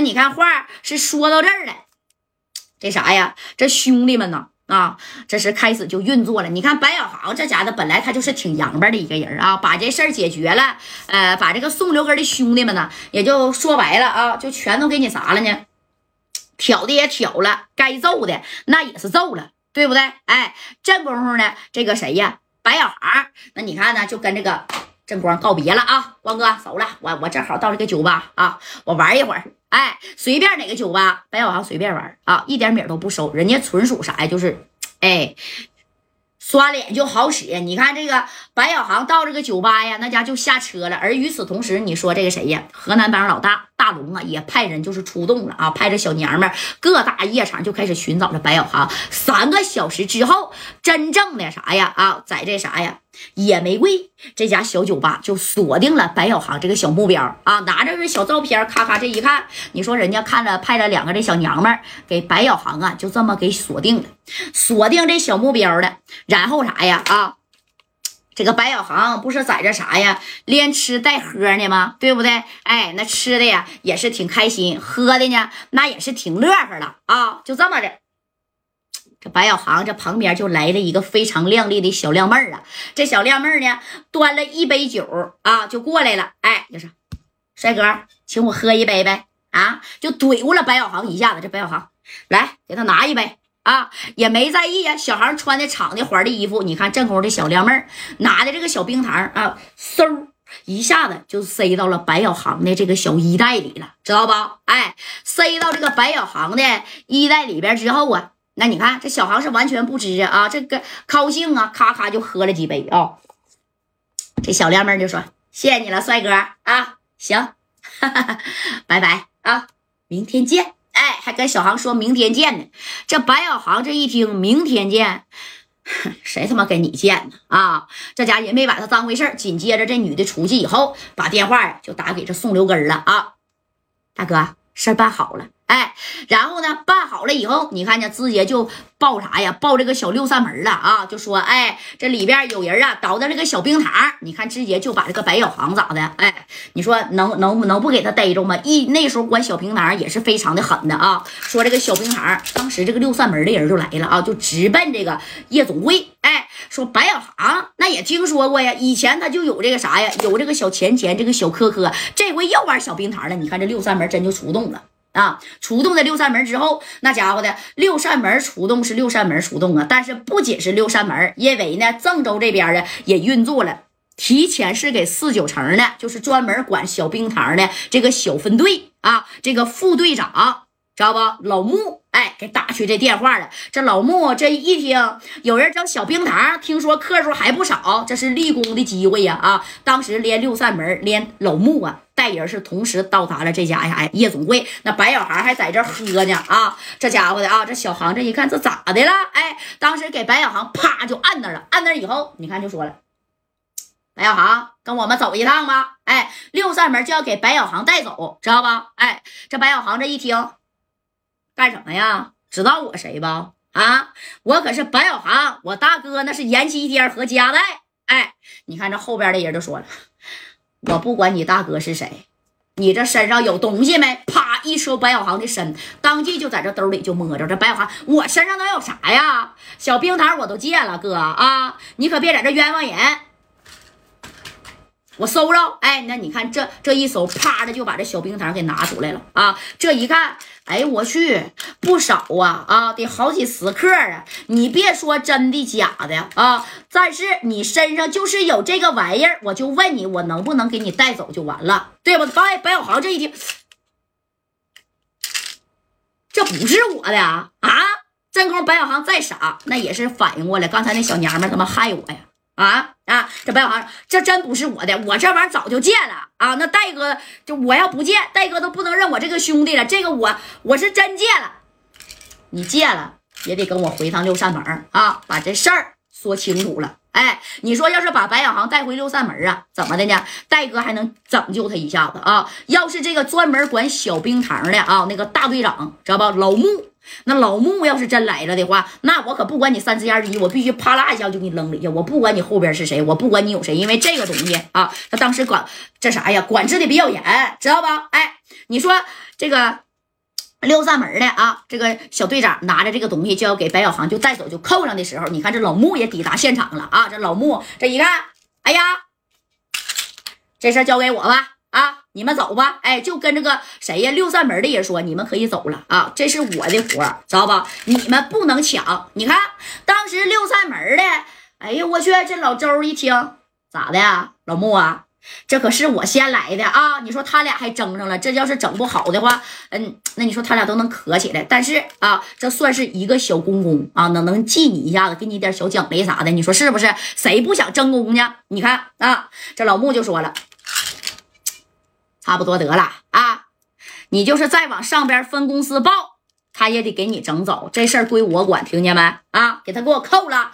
你看话是说到这儿了，这啥呀？这兄弟们呢？啊，这是开始就运作了。你看白小航这家的本来他就是挺洋巴的一个人啊，把这事儿解决了，呃，把这个宋留根的兄弟们呢，也就说白了啊，就全都给你啥了呢？挑的也挑了，该揍的那也是揍了，对不对？哎，这功夫呢，这个谁呀？白小航，那你看呢，就跟这个正光告别了啊，光哥走了，我我正好到这个酒吧啊，我玩一会儿，哎，随便哪个酒吧，白小航随便玩啊，一点米都不收，人家纯属啥呀？就是，哎。刷脸就好使，你看这个白小航到这个酒吧呀，那家就下车了。而与此同时，你说这个谁呀？河南帮老大大龙啊，也派人就是出动了啊，派着小娘们各大夜场就开始寻找着白小航。三个小时之后，真正的啥呀？啊，在这啥呀？野玫瑰这家小酒吧就锁定了白小航这个小目标啊！拿着这小照片，咔咔这一看，你说人家看着派了两个这小娘们给白小航啊，就这么给锁定了，锁定这小目标了。然后啥呀？啊，这个白小航不是在这啥呀，连吃带喝呢吗？对不对？哎，那吃的呀也是挺开心，喝的呢那也是挺乐呵了啊！就这么的。这白小航这旁边就来了一个非常靓丽的小靓妹儿啊！这小靓妹儿呢，端了一杯酒啊，就过来了。哎，就说：“帅哥，请我喝一杯呗！”啊，就怼过了白小航一下子。这白小航来给他拿一杯啊，也没在意呀。小航穿的敞的花的衣服，你看正宫这小靓妹儿拿的这个小冰糖啊，嗖一下子就塞到了白小航的这个小衣袋里了，知道吧？哎，塞到这个白小航的衣袋里边之后啊。那你看，这小航是完全不知啊，这个高兴啊，咔咔就喝了几杯啊。这小靓妹就说：“谢谢你了，帅哥啊，行，哈哈拜拜啊，明天见。”还跟小航说明天见呢。这白小航这一听明天见，谁他妈跟你见呢？啊，这家也没把他当回事紧接着这女的出去以后，把电话呀就打给这宋留根了啊，大哥，事办好了。哎，然后呢，办好了以后，你看见直接就报啥呀？报这个小六扇门了啊！就说，哎，这里边有人啊，倒的这个小冰糖，你看直接就把这个白小航咋的？哎，你说能能能不给他逮着吗？一那时候管小冰糖也是非常的狠的啊！说这个小冰糖，当时这个六扇门的人就来了啊，就直奔这个夜总会。哎，说白小航那也听说过呀，以前他就有这个啥呀，有这个小钱钱，这个小科科，这回又玩小冰糖了。你看这六扇门真就出动了。啊！出动的六扇门之后，那家伙的六扇门出动是六扇门出动啊，但是不仅是六扇门，因为呢，郑州这边的也运作了，提前是给四九城的，就是专门管小冰糖的这个小分队啊，这个副队长知道不？老穆，哎，给打去这电话了。这老穆这一听有人整小冰糖，听说客数还不少，这是立功的机会呀！啊，当时连六扇门连老穆啊。带人是同时到达了这家呀，哎，夜总会。那白小航还在这喝呢啊！这家伙的啊，这小航这一看，这咋的了？哎，当时给白小航啪就按那了。按那以后，你看就说了，白小航跟我们走一趟吧。哎，六扇门就要给白小航带走，知道吧？哎，这白小航这一听，干什么呀？知道我谁不？啊，我可是白小航，我大哥那是延禧天和家代。哎，你看这后边的人就说了。我不管你大哥是谁，你这身上有东西没？啪一抽白小航的身，当即就在这兜里就摸着。这白小航，我身上能有啥呀？小冰糖我都戒了，哥啊，你可别在这冤枉人。我搜着，哎，那你看这这一搜，啪的就把这小冰糖给拿出来了啊！这一看。哎，我去，不少啊啊，得好几十克啊！你别说真的假的啊，但是你身上就是有这个玩意儿，我就问你，我能不能给你带走就完了，对不？白白小航这一听，这不是我的啊！真空白小航再傻，那也是反应过来，刚才那小娘们他妈害我呀！啊啊！这白小航，这真不是我的，我这玩意儿早就戒了啊！那戴哥，就我要不戒，戴哥都不能认我这个兄弟了。这个我我是真戒了，你戒了也得跟我回趟六扇门啊，把这事儿说清楚了。哎，你说要是把白小航带回六扇门啊，怎么的呢？戴哥还能拯救他一下子啊？要是这个专门管小冰糖的啊，那个大队长知道吧？老穆。那老穆要是真来了的话，那我可不管你三七二十一，我必须啪啦一下就给你扔里去。我不管你后边是谁，我不管你有谁，因为这个东西啊，他当时管这啥呀，管制的比较严，知道吧？哎，你说这个六扇门的啊，这个小队长拿着这个东西就要给白小航就带走就扣上的时候，你看这老穆也抵达现场了啊！这老穆这一看，哎呀，这事交给我吧啊！你们走吧，哎，就跟这个谁呀，六扇门的人说，你们可以走了啊，这是我的活，知道吧？你们不能抢。你看当时六扇门的，哎呀，我去，这老周一听咋的呀，老穆啊？这可是我先来的啊！你说他俩还争上了，这要是整不好的话，嗯，那你说他俩都能磕起来。但是啊，这算是一个小公公啊，能能记你一下子，给你点小奖励啥的，你说是不是？谁不想争功呢？你看啊，这老穆就说了，差不多得了啊，你就是再往上边分公司报，他也得给你整走，这事儿归我管，听见没？啊，给他给我扣了。